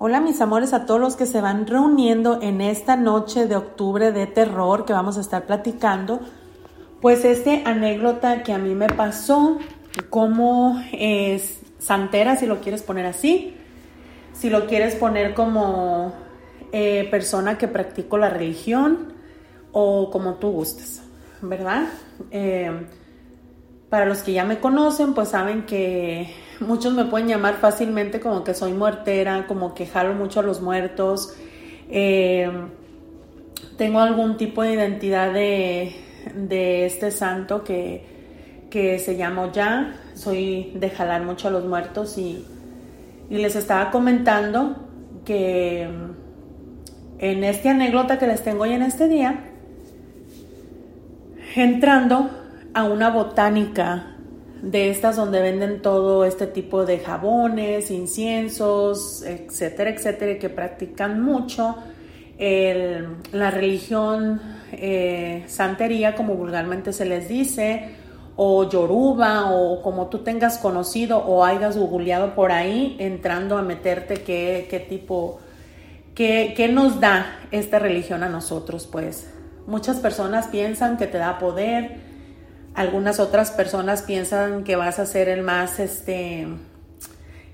Hola mis amores a todos los que se van reuniendo en esta noche de octubre de terror que vamos a estar platicando. Pues este anécdota que a mí me pasó como es santera, si lo quieres poner así, si lo quieres poner como eh, persona que practico la religión o como tú gustes, ¿verdad? Eh, para los que ya me conocen, pues saben que muchos me pueden llamar fácilmente como que soy muertera, como que jalo mucho a los muertos. Eh, tengo algún tipo de identidad de, este santo que, se llama Ya. Soy de jalar mucho a los muertos y, les estaba comentando que en esta anécdota que les tengo hoy en este día, entrando a una botánica de estas donde venden todo este tipo de jabones, inciensos, etcétera, etcétera, que practican mucho la religión eh, santería, como vulgarmente se les dice, o yoruba, o como tú tengas conocido o hayas googleado por ahí, entrando a meterte qué, qué tipo, qué, qué nos da esta religión a nosotros, pues. Muchas personas piensan que te da poder, algunas otras personas piensan que vas a ser el más, este,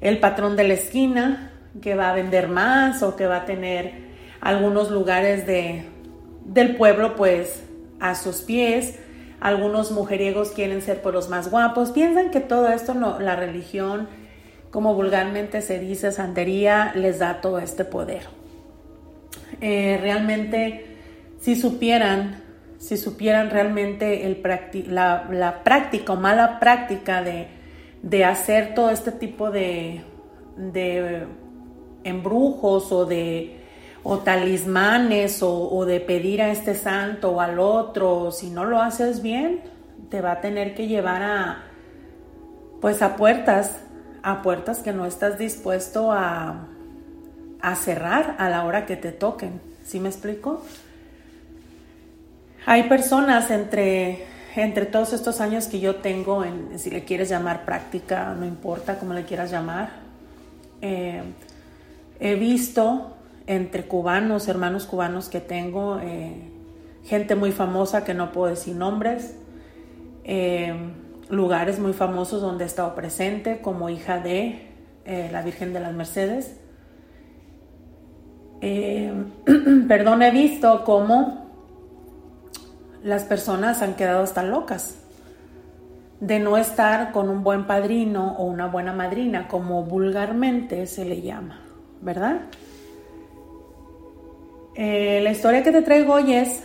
el patrón de la esquina, que va a vender más o que va a tener algunos lugares de, del pueblo, pues, a sus pies. Algunos mujeriegos quieren ser por los más guapos. Piensan que todo esto, no, la religión, como vulgarmente se dice, santería, les da todo este poder. Eh, realmente, si supieran si supieran realmente el la, práctica o mala práctica de, hacer todo este tipo de, embrujos o de o talismanes o, de pedir a este santo o al otro, si no lo haces bien, te va a tener que llevar a pues a puertas, a puertas que no estás dispuesto a, a cerrar a la hora que te toquen. ¿Sí me explico? Hay personas entre, entre todos estos años que yo tengo, en, si le quieres llamar práctica, no importa cómo le quieras llamar, eh, he visto entre cubanos, hermanos cubanos que tengo, eh, gente muy famosa que no puedo decir nombres, eh, lugares muy famosos donde he estado presente como hija de la Virgen de las Mercedes. perdón, he visto cómo las personas han quedado hasta locas de no estar con un buen padrino o una buena madrina, como vulgarmente se le llama, ¿verdad? Eh, la historia que te traigo hoy es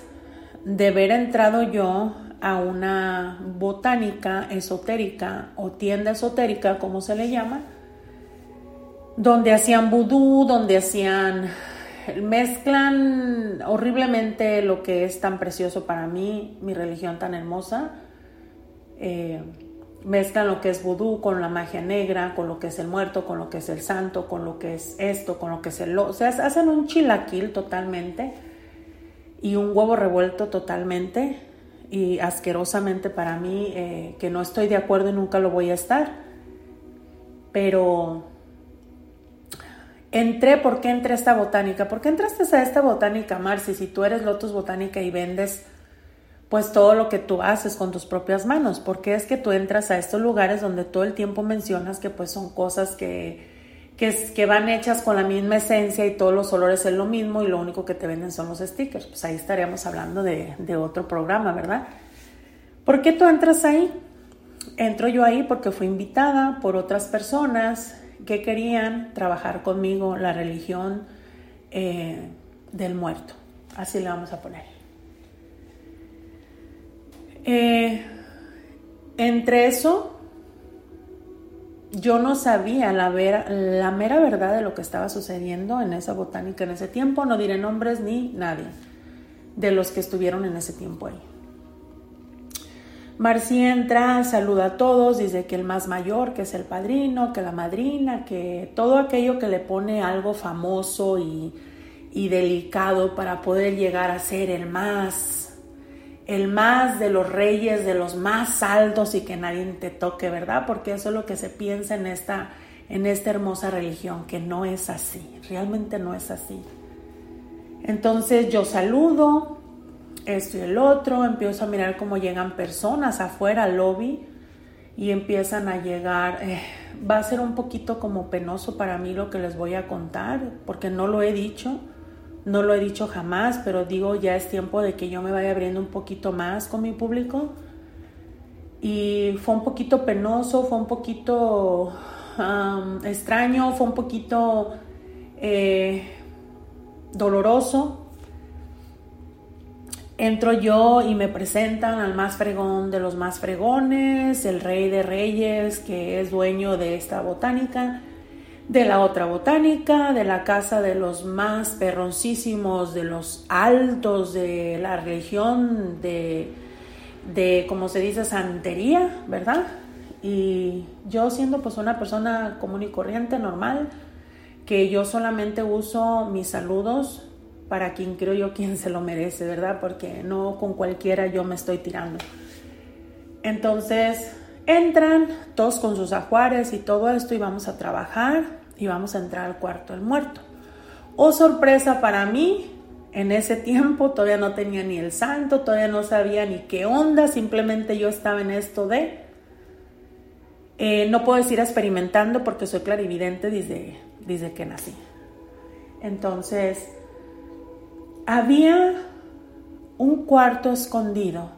de haber entrado yo a una botánica esotérica o tienda esotérica, como se le llama, donde hacían vudú, donde hacían mezclan horriblemente lo que es tan precioso para mí, mi religión tan hermosa. Eh, mezclan lo que es vudú con la magia negra, con lo que es el muerto, con lo que es el santo, con lo que es esto, con lo que es el... O sea, hacen un chilaquil totalmente y un huevo revuelto totalmente y asquerosamente para mí, eh, que no estoy de acuerdo y nunca lo voy a estar. Pero entré, ¿por qué entré a esta botánica? ¿Por qué entraste a esta botánica, Marci? Si tú eres Lotus Botánica y vendes pues todo lo que tú haces con tus propias manos, ¿por qué es que tú entras a estos lugares donde todo el tiempo mencionas que pues son cosas que, que, van hechas con la misma esencia y todos los olores es lo mismo y lo único que te venden son los stickers? Pues ahí estaríamos hablando de, de otro programa, ¿verdad? ¿Por qué tú entras ahí? Entro yo ahí porque fui invitada por otras personas que querían trabajar conmigo la religión eh, del muerto. Así le vamos a poner. Eh, entre eso, yo no sabía la, la mera verdad de lo que estaba sucediendo en esa botánica en ese tiempo. No diré nombres ni nadie de los que estuvieron en ese tiempo ahí. Marci entra, saluda a todos, dice que el más mayor, que es el padrino, que la madrina, que todo aquello que le pone algo famoso y, delicado para poder llegar a ser el más, el más de los reyes, de los más altos y que nadie te toque, ¿verdad? Porque eso es lo que se piensa en esta, en esta hermosa religión, que no es así, realmente no es así. Entonces yo saludo, esto y el otro, empiezo a mirar cómo llegan personas afuera al lobby y empiezan a llegar. Eh, va a ser un poquito como penoso para mí lo que les voy a contar, porque no lo he dicho, no lo he dicho jamás, pero digo ya es tiempo de que yo me vaya abriendo un poquito más con mi público. Y fue un poquito penoso, fue un poquito extraño, fue un poquito eh, doloroso. Entro yo y me presentan al más fregón de los más fregones, el rey de reyes que es dueño de esta botánica, de la otra botánica, de la casa de los más perroncísimos, de los altos de la religión de, de como se dice, santería, ¿verdad? Y yo siendo pues una persona común y corriente, normal, que yo solamente uso mis saludos para quien creo yo quien se lo merece, ¿verdad? Porque no con cualquiera yo me estoy tirando. Entonces entran todos con sus ajuares y todo esto y vamos a trabajar y vamos a entrar al cuarto del muerto. Oh sorpresa para mí, en ese tiempo todavía no tenía ni el santo, todavía no sabía ni qué onda, simplemente yo estaba en esto de eh, no puedo decir experimentando porque soy clarividente desde, desde que nací. Entonces, había un cuarto escondido.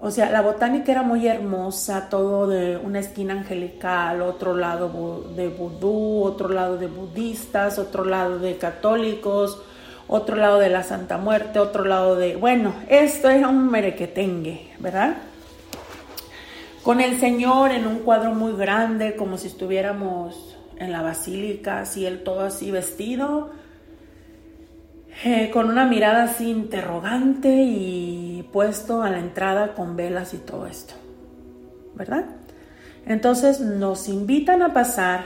O sea, la botánica era muy hermosa, todo de una esquina angelical, otro lado de vudú, otro lado de budistas, otro lado de católicos, otro lado de la Santa Muerte, otro lado de... Bueno, esto era un merequetengue, ¿verdad? con el Señor en un cuadro muy grande, como si estuviéramos en la basílica, así él todo así vestido, eh, con una mirada así interrogante y puesto a la entrada con velas y todo esto, ¿verdad? Entonces nos invitan a pasar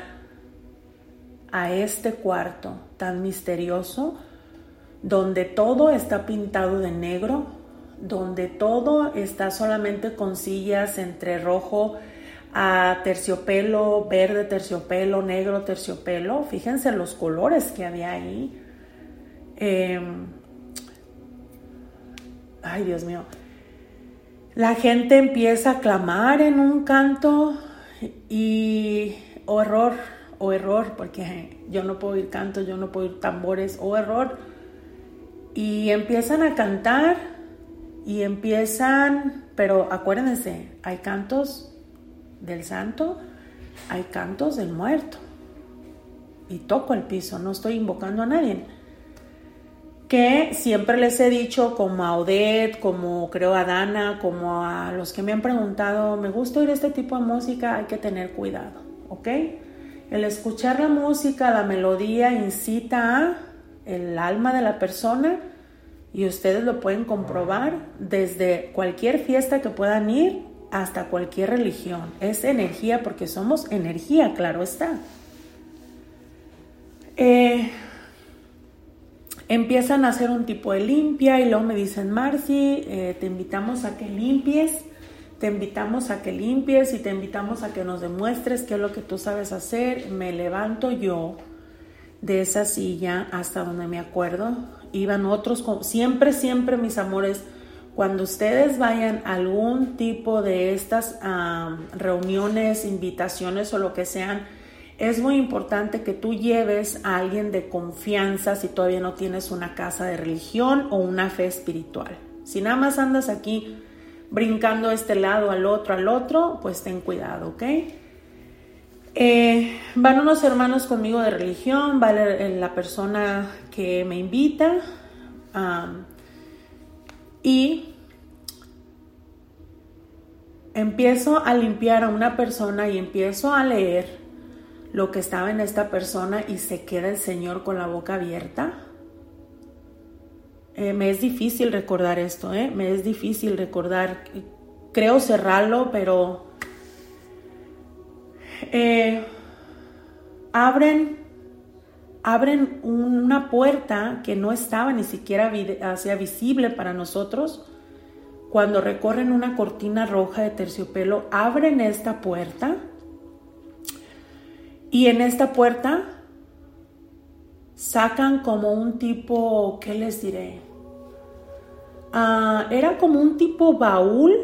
a este cuarto tan misterioso, donde todo está pintado de negro, donde todo está solamente con sillas entre rojo a terciopelo, verde terciopelo, negro terciopelo. Fíjense los colores que había ahí. Em, ay, Dios mío. La gente empieza a clamar en un canto y, o error, o error, porque yo no puedo oír cantos, yo no puedo oír tambores, o error. Y empiezan a cantar y empiezan, pero acuérdense, hay cantos del santo, hay cantos del muerto. Y toco el piso, no estoy invocando a nadie. Que siempre les he dicho, como a Odette, como creo a Dana, como a los que me han preguntado, me gusta oír este tipo de música, hay que tener cuidado, ¿ok? El escuchar la música, la melodía incita a el alma de la persona y ustedes lo pueden comprobar desde cualquier fiesta que puedan ir hasta cualquier religión. Es energía porque somos energía, claro está. Eh, empiezan a hacer un tipo de limpia y luego me dicen, Marci, eh, te invitamos a que limpies, te invitamos a que limpies y te invitamos a que nos demuestres qué es lo que tú sabes hacer. Me levanto yo de esa silla hasta donde me acuerdo iban otros, siempre, siempre mis amores, cuando ustedes vayan a algún tipo de estas reuniones, invitaciones o lo que sean, es muy importante que tú lleves a alguien de confianza si todavía no tienes una casa de religión o una fe espiritual. Si nada más andas aquí brincando este lado al otro, al otro, pues ten cuidado, ¿ok? Eh, van unos hermanos conmigo de religión, va la persona que me invita y empiezo a limpiar a una persona y empiezo a leer lo que estaba en esta persona y se queda el Señor con la boca abierta. Eh, me es difícil recordar esto, ¿eh? me es difícil recordar. Creo cerrarlo, pero eh, abren, abren una puerta que no estaba ni siquiera hacia visible para nosotros. Cuando recorren una cortina roja de terciopelo, abren esta puerta Y en esta puerta sacan como un tipo, ¿qué les diré? Ah, era como un tipo baúl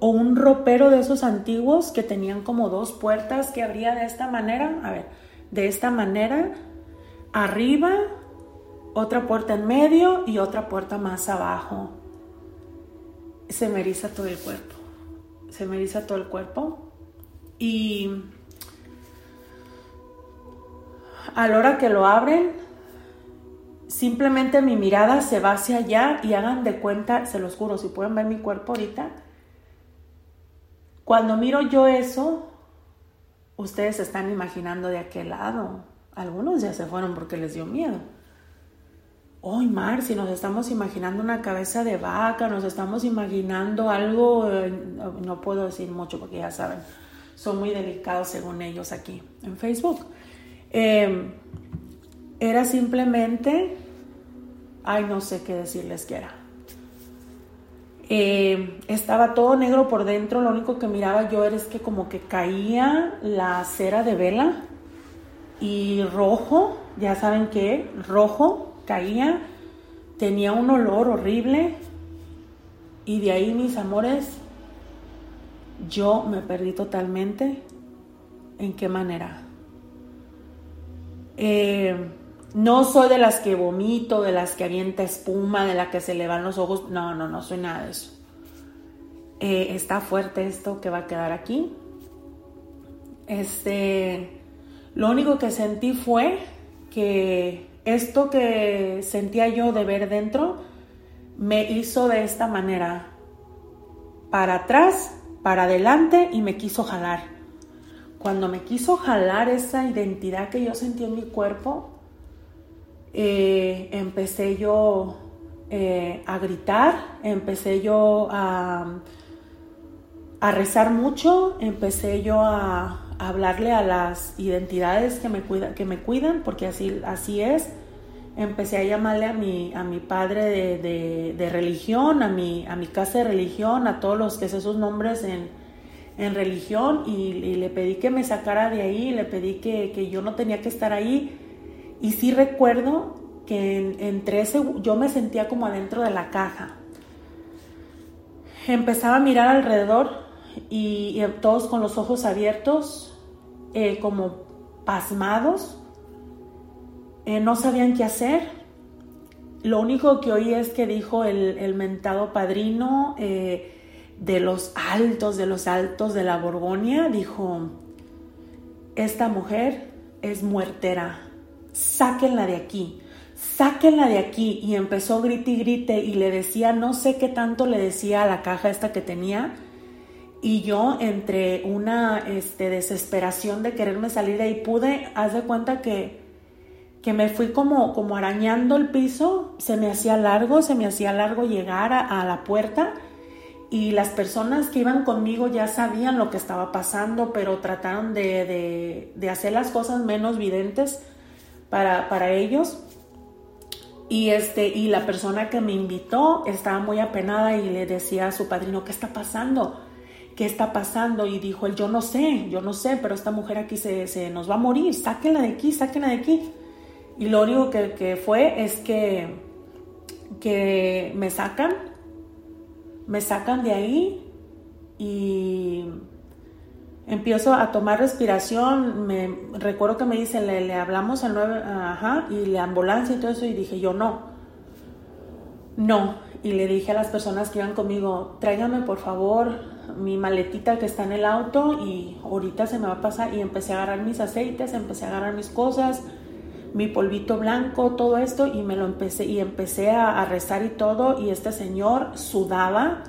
o un ropero de esos antiguos que tenían como dos puertas que abría de esta manera, a ver, de esta manera, arriba, otra puerta en medio y otra puerta más abajo. Se me eriza todo el cuerpo, se me eriza todo el cuerpo y a la hora que lo abren, simplemente mi mirada se va hacia allá y hagan de cuenta, se los juro, si pueden ver mi cuerpo ahorita, cuando miro yo eso, ustedes se están imaginando de aquel lado. Algunos ya se fueron porque les dio miedo. Hoy, Mar, si nos estamos imaginando una cabeza de vaca, nos estamos imaginando algo, eh, no puedo decir mucho porque ya saben, son muy delicados según ellos aquí en Facebook. Em, era simplemente, ay, no sé qué decirles que era. Eh, estaba todo negro por dentro, lo único que miraba yo era que como que caía la cera de vela y rojo, ya saben qué, rojo, caía, tenía un olor horrible y de ahí mis amores, yo me perdí totalmente. ¿En qué manera? Eh, no soy de las que vomito, de las que avienta espuma, de las que se le van los ojos. No, no, no soy nada de eso. Eh, está fuerte esto que va a quedar aquí. Este, lo único que sentí fue que esto que sentía yo de ver dentro me hizo de esta manera, para atrás, para adelante y me quiso jalar. Cuando me quiso jalar esa identidad que yo sentí en mi cuerpo, eh, empecé yo eh, a gritar, empecé yo a, a, rezar mucho, empecé yo a, hablarle a las identidades que me, que me cuidan, porque así, así es. Empecé a llamarle a mi, a mi padre de, de, religión, a mi, a mi casa de religión, a todos los que sé sus nombres en, en religión y, le pedí que me sacara de ahí, le pedí que, que yo no tenía que estar ahí y sí recuerdo que entre ese, yo me sentía como adentro de la caja. Empezaba a mirar alrededor y, todos con los ojos abiertos, eh, como pasmados. Eh, no sabían qué hacer. Lo único que oí es que dijo el, mentado padrino eh, de los altos, de los altos de la Borgoña, dijo, esta mujer es muertera, sáquenla de aquí, sáquenla de aquí. Y empezó grite y grite y le decía, no sé qué tanto le decía a la caja esta que tenía. Y yo entre una este, desesperación de quererme salir de ahí pude, haz de cuenta que, que me fui como, como arañando el piso, se me hacía largo, se me hacía largo llegar a, la puerta y las personas que iban conmigo ya sabían lo que estaba pasando, pero trataron de, de, hacer las cosas menos videntes para, para ellos. Y, este, y la persona que me invitó estaba muy apenada y le decía a su padrino, ¿qué está pasando? ¿Qué está pasando? Y dijo él, yo no sé, yo no sé, pero esta mujer aquí se, se nos va a morir, sáquenla de aquí, sáquenla de aquí. Y lo único que, que fue es que, que me sacan, me sacan de ahí y empiezo a tomar respiración, me recuerdo que me dicen, le, hablamos al 9, ajá, y la ambulancia y todo eso, y dije yo no, no, y le dije a las personas que iban conmigo, tráigame por favor mi maletita que está en el auto y ahorita se me va a pasar, y empecé a agarrar mis aceites, empecé a agarrar mis cosas, mi polvito blanco, todo esto, y me lo empecé, y empecé a, rezar y todo, y este señor sudaba,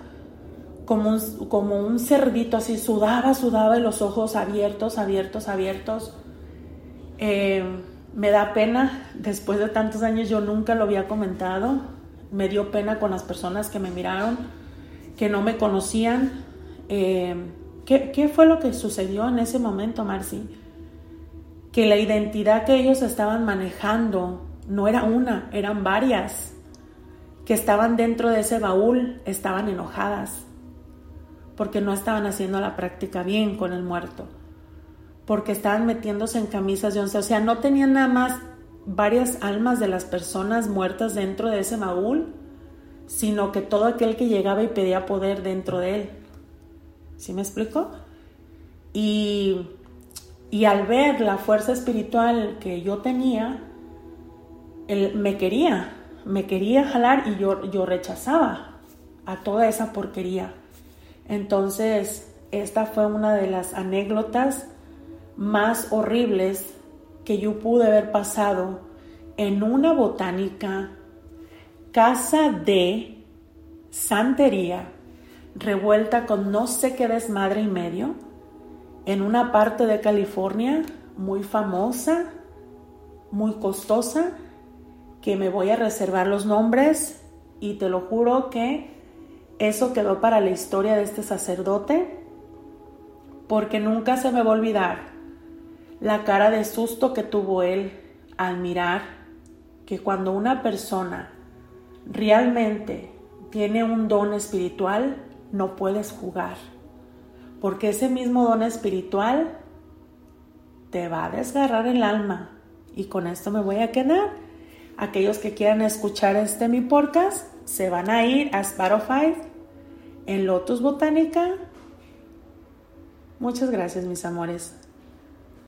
como un, como un cerdito, así sudaba, sudaba y los ojos abiertos, abiertos, abiertos. Eh, me da pena, después de tantos años yo nunca lo había comentado, me dio pena con las personas que me miraron, que no me conocían. Eh, ¿qué, ¿Qué fue lo que sucedió en ese momento, Marci? Que la identidad que ellos estaban manejando no era una, eran varias, que estaban dentro de ese baúl, estaban enojadas porque no estaban haciendo la práctica bien con el muerto, porque estaban metiéndose en camisas de once. O sea, no tenían nada más varias almas de las personas muertas dentro de ese baúl, sino que todo aquel que llegaba y pedía poder dentro de él. ¿Sí me explico? Y, y al ver la fuerza espiritual que yo tenía, él me quería, me quería jalar y yo, yo rechazaba a toda esa porquería. Entonces, esta fue una de las anécdotas más horribles que yo pude haber pasado en una botánica, casa de santería, revuelta con no sé qué desmadre y medio, en una parte de California muy famosa, muy costosa, que me voy a reservar los nombres y te lo juro que eso quedó para la historia de este sacerdote, porque nunca se me va a olvidar la cara de susto que tuvo él al mirar que cuando una persona realmente tiene un don espiritual, no puedes jugar, porque ese mismo don espiritual te va a desgarrar el alma. Y con esto me voy a quedar. Aquellos que quieran escuchar este mi podcast se van a ir a Spotify en Lotus Botánica. Muchas gracias, mis amores.